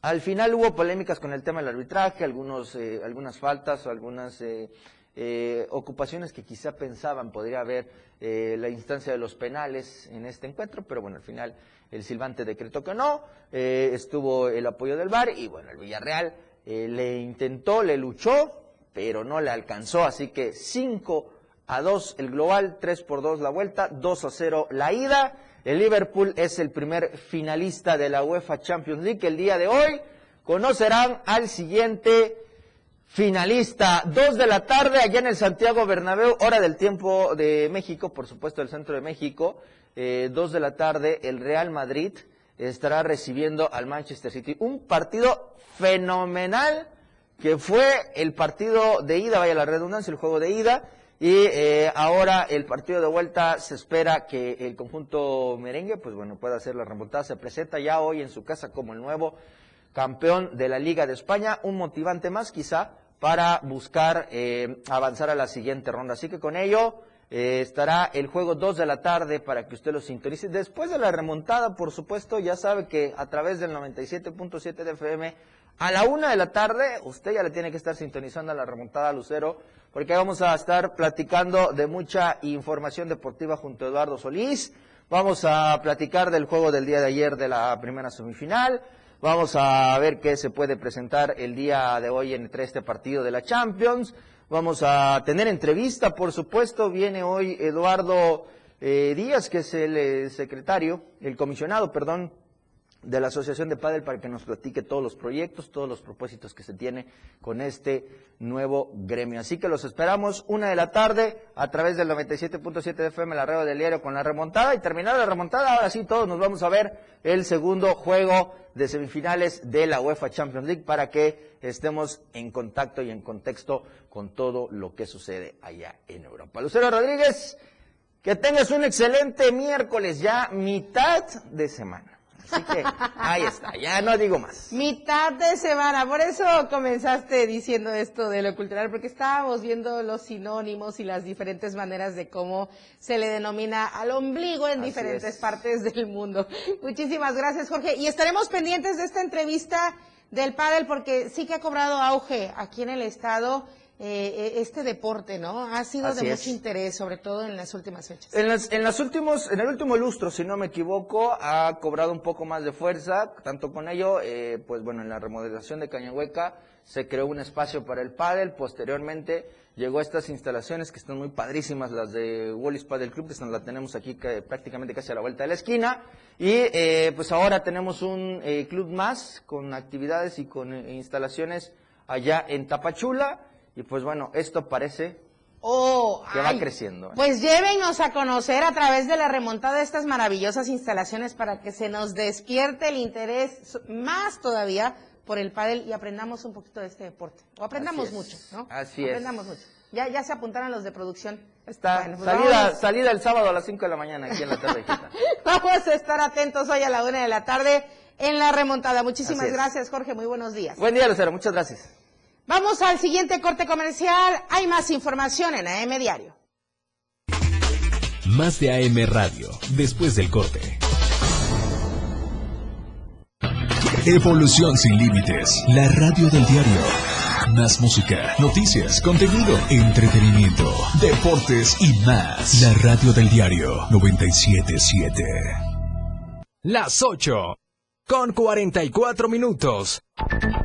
Al final hubo polémicas con el tema del arbitraje, algunos, eh, algunas faltas o algunas eh, eh, ocupaciones que quizá pensaban podría haber la instancia de los penales en este encuentro, pero bueno, al final el silbante decretó que no, estuvo el apoyo del VAR y bueno, el Villarreal le intentó, le luchó, pero no le alcanzó, así que 5 a 2 el global, 3 por 2 la vuelta, 2 a 0 la ida. El Liverpool es el primer finalista de la UEFA Champions League. El día de hoy conocerán al siguiente finalista. Dos de la tarde allá en el Santiago Bernabéu, hora del tiempo de México, por supuesto el centro de México. Eh, dos de la tarde el Real Madrid estará recibiendo al Manchester City. Un partido fenomenal que fue el partido de ida, vaya la redundancia, el juego de ida y eh, ahora el partido de vuelta se espera que el conjunto merengue, pues bueno, pueda hacer la remontada. Se presenta ya hoy en su casa como el nuevo campeón de la Liga de España. Un motivante más quizá para buscar eh, avanzar a la siguiente ronda. Así que con ello eh, estará el juego 2 de la tarde para que usted lo sintonice. Después de la remontada, por supuesto, ya sabe que a través del 97.7 de FM a la una de la tarde, usted ya le tiene que estar sintonizando a la remontada Lucero, porque vamos a estar platicando de mucha información deportiva junto a Eduardo Solís. Vamos a platicar del juego del día de ayer de la primera semifinal. Vamos a ver qué se puede presentar el día de hoy entre este partido de la Champions. Vamos a tener entrevista, por supuesto. Viene hoy Eduardo eh, Díaz, que es el eh, secretario, el comisionado, perdón, de la Asociación de Padel para que nos platique todos los proyectos, todos los propósitos que se tiene con este nuevo gremio. Así que los esperamos una de la tarde a través del 97.7 de FM, la red del diario con la remontada y terminada la remontada, ahora sí todos nos vamos a ver el segundo juego de semifinales de la UEFA Champions League para que estemos en contacto y en contexto con todo lo que sucede allá en Europa. Lucero Rodríguez, que tengas un excelente miércoles ya mitad de semana. Así que ahí está, ya no digo más. Mitad de semana, por eso comenzaste diciendo esto de lo cultural, porque estábamos viendo los sinónimos y las diferentes maneras de cómo se le denomina al ombligo en diferentes partes del mundo. Muchísimas gracias, Jorge. Y estaremos pendientes de esta entrevista del pádel porque sí que ha cobrado auge aquí en el estado eh, eh, este deporte, ¿no? Ha sido de mucho interés, sobre todo en las últimas fechas. En, las, en las últimos, en el último lustro, si no me equivoco, ha cobrado un poco más de fuerza, tanto con ello, eh, pues bueno, en la remodelación de Cañahueca se creó un espacio para el pádel, posteriormente llegó a estas instalaciones que están muy padrísimas, las de Wallis Paddle Club, que la tenemos aquí prácticamente casi a la vuelta de la esquina, y pues ahora tenemos un club más con actividades y con instalaciones allá en Tapachula, y pues bueno, esto parece oh, que va creciendo. ¿eh? Pues llévenos a conocer a través de la remontada de estas maravillosas instalaciones para que se nos despierte el interés más todavía por el pádel y aprendamos un poquito de este deporte. O aprendamos mucho, ¿no? Así es. Aprendamos mucho. Ya, ya se apuntaron los de producción. Está, pues salida, salida el sábado a las 5 de la mañana aquí en la tarde. [laughs] vamos a estar atentos hoy a la una de la tarde en la remontada. Muchísimas gracias, Jorge. Muy buenos días. Buen día, Lucero. Muchas gracias. Vamos al siguiente corte comercial. Hay más información en AM Diario. Más de AM Radio, después del corte. Evolución sin límites. La radio del diario. Más música, noticias, contenido, entretenimiento, deportes y más. La radio del diario 977. Las 8 con 44 minutos.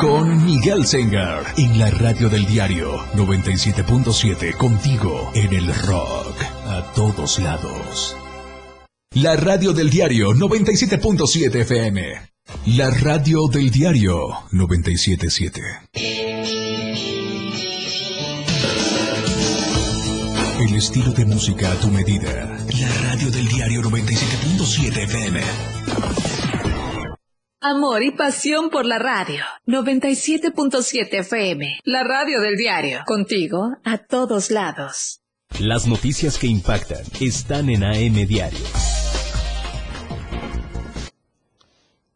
con Miguel Sengar en la radio del diario 97.7 contigo en el rock a todos lados. La radio del diario 97.7 FM. La radio del diario 977. El estilo de música a tu medida. La radio del diario 97.7 FM. Amor y pasión por la radio. 97.7 FM. La radio del diario. Contigo a todos lados. Las noticias que impactan están en AM Diario.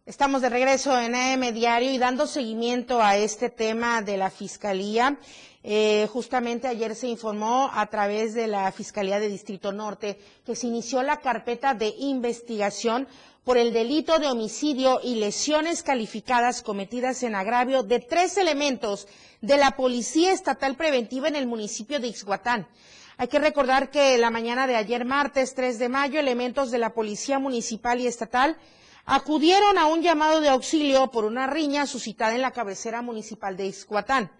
Estamos de regreso en AM Diario y dando seguimiento a este tema de la Fiscalía. Eh, justamente ayer se informó a través de la Fiscalía de Distrito Norte que se inició la carpeta de investigación por el delito de homicidio y lesiones calificadas cometidas en agravio de tres elementos de la Policía Estatal Preventiva en el municipio de Ixhuatán. Hay que recordar que la mañana de ayer, martes 3 de mayo, elementos de la Policía Municipal y Estatal acudieron a un llamado de auxilio por una riña suscitada en la cabecera municipal de Ixhuatán.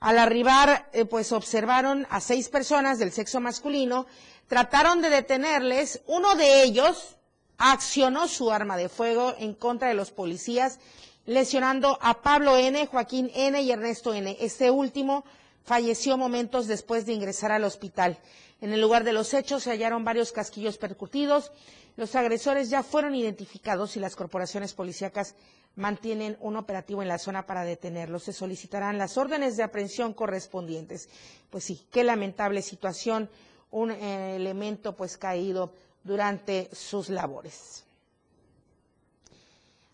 Al arribar, eh, pues observaron a seis personas del sexo masculino, trataron de detenerles, uno de ellos, accionó su arma de fuego en contra de los policías, lesionando a Pablo N., Joaquín N. y Ernesto N. Este último falleció momentos después de ingresar al hospital. En el lugar de los hechos se hallaron varios casquillos percutidos. Los agresores ya fueron identificados y las corporaciones policíacas mantienen un operativo en la zona para detenerlos. Se solicitarán las órdenes de aprehensión correspondientes. Pues sí, qué lamentable situación, un eh, elemento pues caído durante sus labores.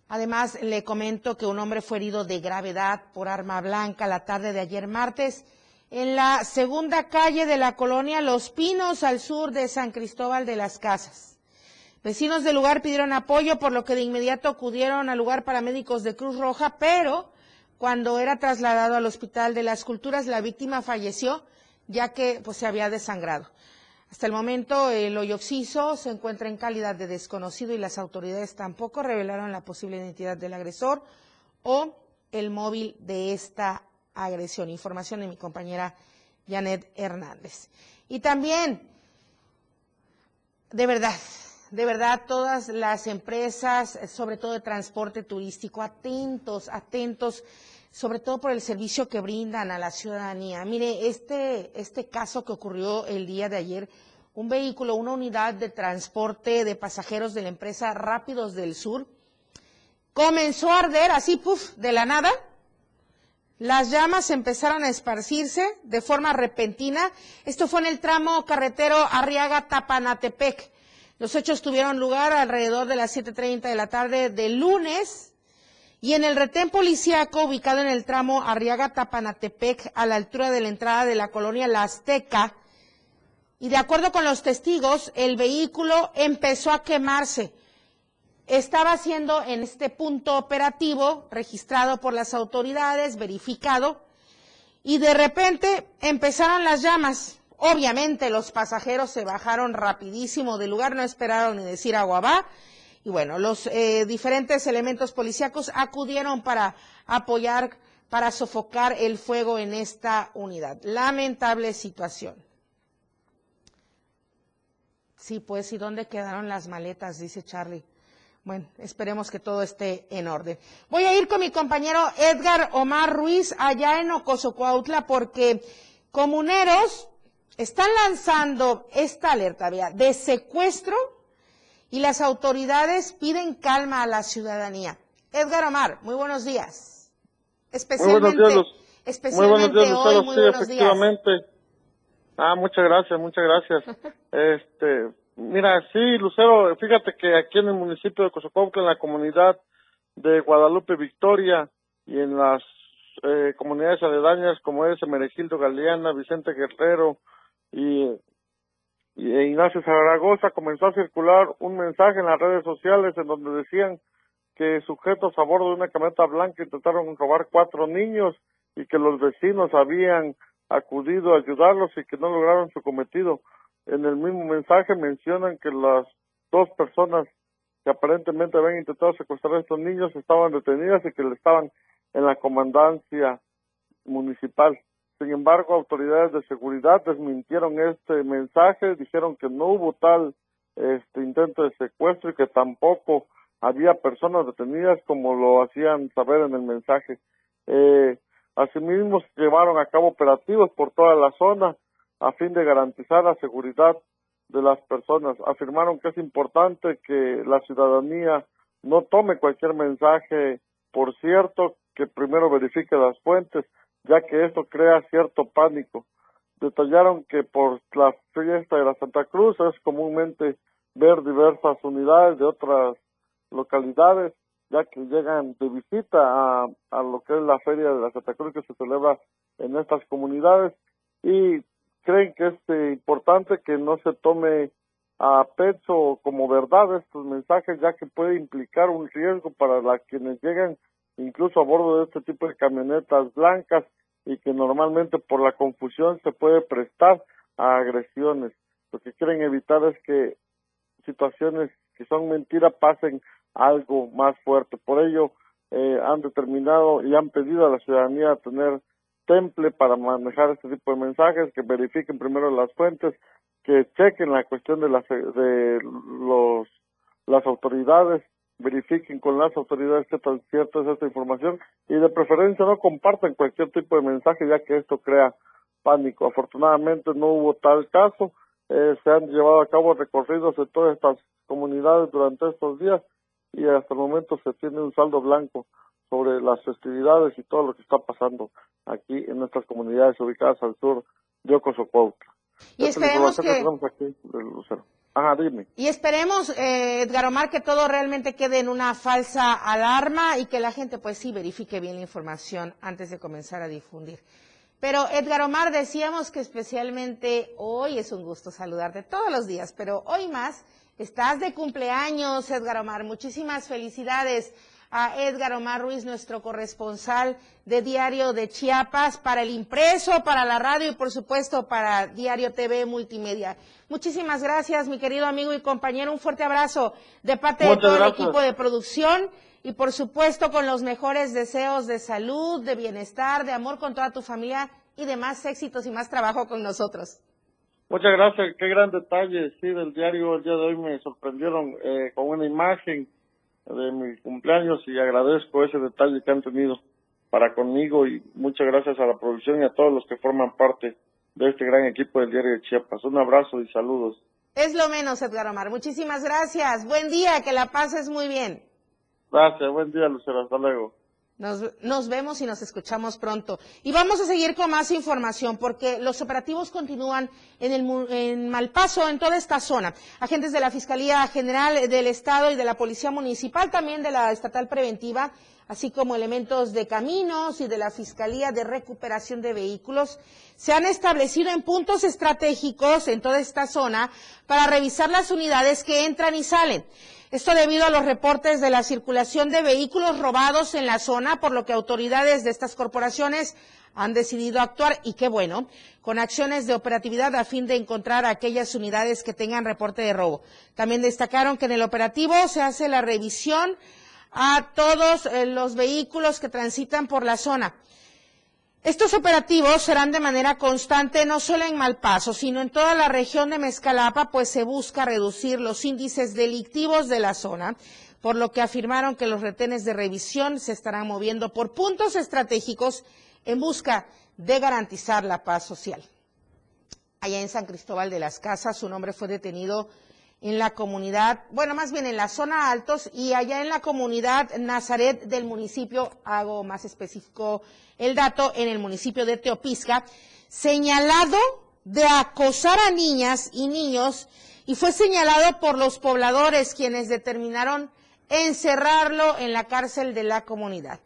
Además, le comento que un hombre fue herido de gravedad por arma blanca la tarde de ayer martes en la segunda calle de la colonia Los Pinos, al sur de San Cristóbal de las Casas. Vecinos del lugar pidieron apoyo, por lo que de inmediato acudieron al lugar paramédicos de Cruz Roja, pero cuando era trasladado al Hospital de las Culturas, la víctima falleció, ya que pues, se había desangrado. Hasta el momento, el hoyo oxiso se encuentra en calidad de desconocido y las autoridades tampoco revelaron la posible identidad del agresor o el móvil de esta agresión. Información de mi compañera Janet Hernández. Y también, de verdad, de verdad, todas las empresas, sobre todo de transporte turístico, atentos, atentos. Sobre todo por el servicio que brindan a la ciudadanía. Mire, este, este caso que ocurrió el día de ayer, un vehículo, una unidad de transporte de pasajeros de la empresa Rápidos del Sur, comenzó a arder así, puff, de la nada. Las llamas empezaron a esparcirse de forma repentina. Esto fue en el tramo carretero Arriaga-Tapanatepec. Los hechos tuvieron lugar alrededor de las 7.30 de la tarde del lunes y en el retén policíaco ubicado en el tramo Arriaga-Tapanatepec a la altura de la entrada de la colonia La Azteca. Y de acuerdo con los testigos, el vehículo empezó a quemarse estaba siendo en este punto operativo, registrado por las autoridades, verificado, y de repente empezaron las llamas. Obviamente los pasajeros se bajaron rapidísimo del lugar, no esperaron ni decir agua va, y bueno, los eh, diferentes elementos policíacos acudieron para apoyar, para sofocar el fuego en esta unidad. Lamentable situación. Sí, pues, ¿y dónde quedaron las maletas? Dice Charlie. Bueno, esperemos que todo esté en orden. Voy a ir con mi compañero Edgar Omar Ruiz allá en Ocosocuautla porque comuneros están lanzando esta alerta de secuestro y las autoridades piden calma a la ciudadanía. Edgar Omar, muy buenos días. Especialmente, muy buenos días, especialmente muy buenos días, hoy, muy buenos efectivamente. Ah, muchas gracias, muchas gracias. [laughs] este, Mira, sí, Lucero, fíjate que aquí en el municipio de Cozocuautla, en la comunidad de Guadalupe Victoria y en las eh, comunidades aledañas como es Meregildo Galeana, Vicente Guerrero y, Ignacio Zaragoza, comenzó a circular un mensaje en las redes sociales en donde decían que sujetos a bordo de una camioneta blanca intentaron robar cuatro niños y que los vecinos habían acudido a ayudarlos y que no lograron su cometido en el mismo mensaje mencionan que las dos personas que aparentemente habían intentado secuestrar a estos niños estaban detenidas y que estaban en la comandancia municipal. Sin embargo, autoridades de seguridad desmintieron este mensaje, dijeron que no hubo tal este intento de secuestro y que tampoco había personas detenidas como lo hacían saber en el mensaje. Eh, asimismo, llevaron a cabo operativos por toda la zona a fin de garantizar la seguridad de las personas. Afirmaron que es importante que la ciudadanía no tome cualquier mensaje por cierto, que primero verifique las fuentes, ya que esto crea cierto pánico. Detallaron que por la fiesta de la Santa Cruz es comúnmente ver diversas unidades de otras localidades, ya que llegan de visita a, a lo que es la feria de la Santa Cruz que se celebra en estas comunidades y creen que es eh, importante que no se tome a pecho como verdad estos mensajes, ya que puede implicar un riesgo para las quienes llegan incluso a bordo de este tipo de camionetas blancas y que normalmente por la confusión se puede prestar a agresiones. Lo que quieren evitar es que situaciones que son mentiras pasen algo más fuerte. Por ello, eh, han determinado y han pedido a la ciudadanía tener temple para manejar este tipo de mensajes, que verifiquen primero las fuentes, que chequen la cuestión de las de los las autoridades, verifiquen con las autoridades qué tan cierta es esta información y de preferencia no compartan cualquier tipo de mensaje ya que esto crea pánico. Afortunadamente no hubo tal caso, eh, se han llevado a cabo recorridos de todas estas comunidades durante estos días y hasta el momento se tiene un saldo blanco sobre las festividades y todo lo que está pasando aquí en nuestras comunidades ubicadas al sur de Ocosocuautla. Y esperemos que... dime. Y esperemos, eh, Edgar Omar, que todo realmente quede en una falsa alarma y que la gente, pues sí, verifique bien la información antes de comenzar a difundir. Pero Edgar Omar, decíamos que especialmente hoy es un gusto saludarte todos los días, pero hoy más estás de cumpleaños, Edgar Omar. Muchísimas felicidades a Edgar Omar Ruiz, nuestro corresponsal de Diario de Chiapas, para el impreso, para la radio y por supuesto para Diario TV Multimedia. Muchísimas gracias, mi querido amigo y compañero. Un fuerte abrazo de parte de todo el equipo de producción y por supuesto con los mejores deseos de salud, de bienestar, de amor con toda tu familia y de más éxitos y más trabajo con nosotros. Muchas gracias, qué gran detalle, sí, del diario el día de hoy me sorprendieron eh, con una imagen de mi cumpleaños y agradezco ese detalle que han tenido. para conmigo y muchas gracias a la producción y a todos los que forman parte de este gran equipo del Diario de Chiapas. Un abrazo y saludos. Es lo menos, Edgar Omar. Muchísimas gracias. Buen día, que la pases muy bien. Gracias, buen día, Lucero. Hasta luego. Nos, nos, vemos y nos escuchamos pronto. Y vamos a seguir con más información porque los operativos continúan en, el, en Malpaso, en toda esta zona. Agentes de la Fiscalía General del Estado y de la Policía Municipal, también de la Estatal Preventiva, así como elementos de caminos y de la Fiscalía de Recuperación de Vehículos, se han establecido en puntos estratégicos en toda esta zona para revisar las unidades que entran y salen. Esto debido a los reportes de la circulación de vehículos robados en la zona, por lo que autoridades de estas corporaciones han decidido actuar, y qué bueno, con acciones de operatividad a fin de encontrar aquellas unidades que tengan reporte de robo. También destacaron que en el operativo se hace la revisión a todos eh, los vehículos que transitan por la zona. Estos operativos serán de manera constante no solo en Malpaso, sino en toda la región de Mezcalapa, pues se busca reducir los índices delictivos de la zona, por lo que afirmaron que los retenes de revisión se estarán moviendo por puntos estratégicos en busca de garantizar la paz social. Allá en San Cristóbal de las Casas, un hombre fue detenido en la comunidad, bueno, más bien en la zona altos y allá en la comunidad Nazaret del municipio, hago más específico el dato, en el municipio de Teopisca, señalado de acosar a niñas y niños y fue señalado por los pobladores quienes determinaron encerrarlo en la cárcel de la comunidad.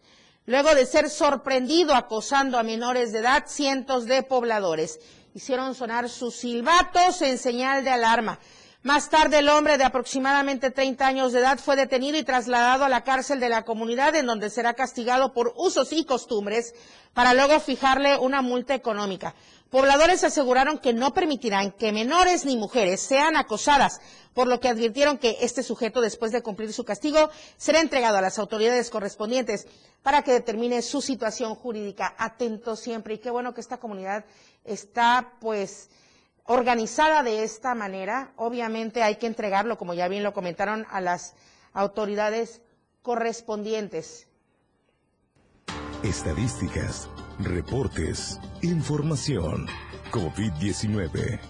Luego de ser sorprendido acosando a menores de edad, cientos de pobladores hicieron sonar sus silbatos en señal de alarma. Más tarde, el hombre de aproximadamente 30 años de edad fue detenido y trasladado a la cárcel de la comunidad, en donde será castigado por usos y costumbres, para luego fijarle una multa económica. Pobladores aseguraron que no permitirán que menores ni mujeres sean acosadas, por lo que advirtieron que este sujeto, después de cumplir su castigo, será entregado a las autoridades correspondientes para que determine su situación jurídica. Atento siempre. Y qué bueno que esta comunidad está, pues, organizada de esta manera, obviamente hay que entregarlo, como ya bien lo comentaron, a las autoridades correspondientes. Estadísticas, reportes, información. COVID-19.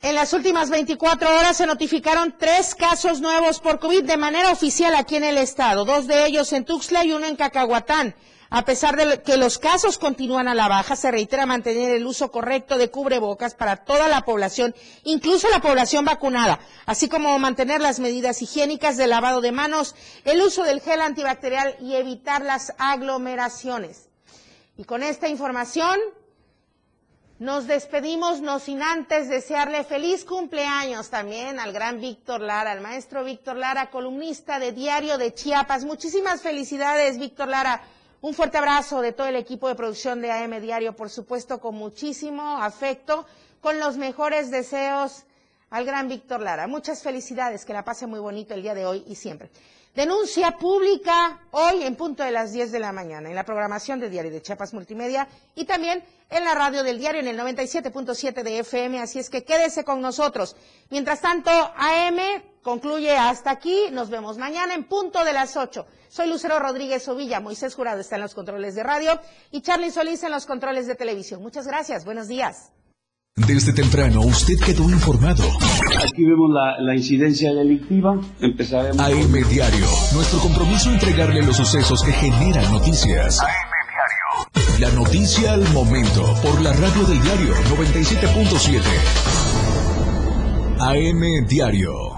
En las últimas 24 horas se notificaron tres casos nuevos por COVID de manera oficial aquí en el estado, dos de ellos en Tuxtla y uno en Cacahuatán. A pesar de que los casos continúan a la baja, se reitera mantener el uso correcto de cubrebocas para toda la población, incluso la población vacunada, así como mantener las medidas higiénicas de lavado de manos, el uso del gel antibacterial y evitar las aglomeraciones. Y con esta información nos despedimos, no sin antes desearle feliz cumpleaños también al gran Víctor Lara, al maestro Víctor Lara, columnista de Diario de Chiapas. Muchísimas felicidades, Víctor Lara un fuerte abrazo de todo el equipo de producción de AM Diario, por supuesto, con muchísimo afecto, con los mejores deseos al gran Víctor Lara. Muchas felicidades, que la pase muy bonito el día de hoy y siempre. Denuncia pública hoy en punto de las 10 de la mañana en la programación de Diario de Chiapas Multimedia y también en la radio del diario en el 97.7 de FM, así es que quédese con nosotros. Mientras tanto, AM concluye hasta aquí, nos vemos mañana en punto de las 8. Soy Lucero Rodríguez Ovilla, Moisés Jurado está en los controles de radio y Charlie Solís en los controles de televisión. Muchas gracias, buenos días. Desde temprano usted quedó informado. Aquí vemos la, la, incidencia delictiva. Empezaremos. AM Diario. Nuestro compromiso entregarle los sucesos que generan noticias. AM Diario. La noticia al momento por la radio del diario 97.7. AM Diario.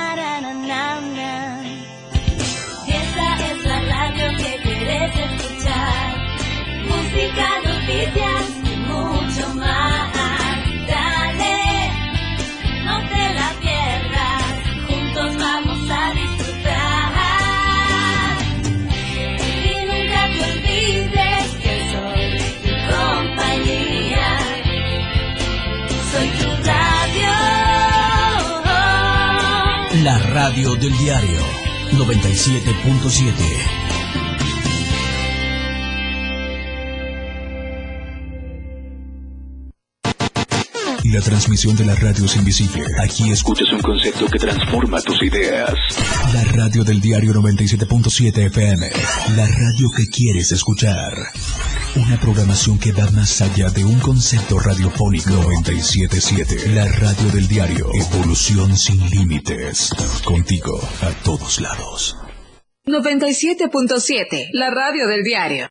La radio del diario 97.7. y la transmisión de la radio es invisible. Aquí escuchas un concepto que transforma tus ideas. La radio del diario 97.7 FM. La radio que quieres escuchar. Una programación que va más allá de un concepto radiofónico. 97.7. La radio del diario. Evolución sin límites. Contigo a todos lados. 97.7, la radio del diario.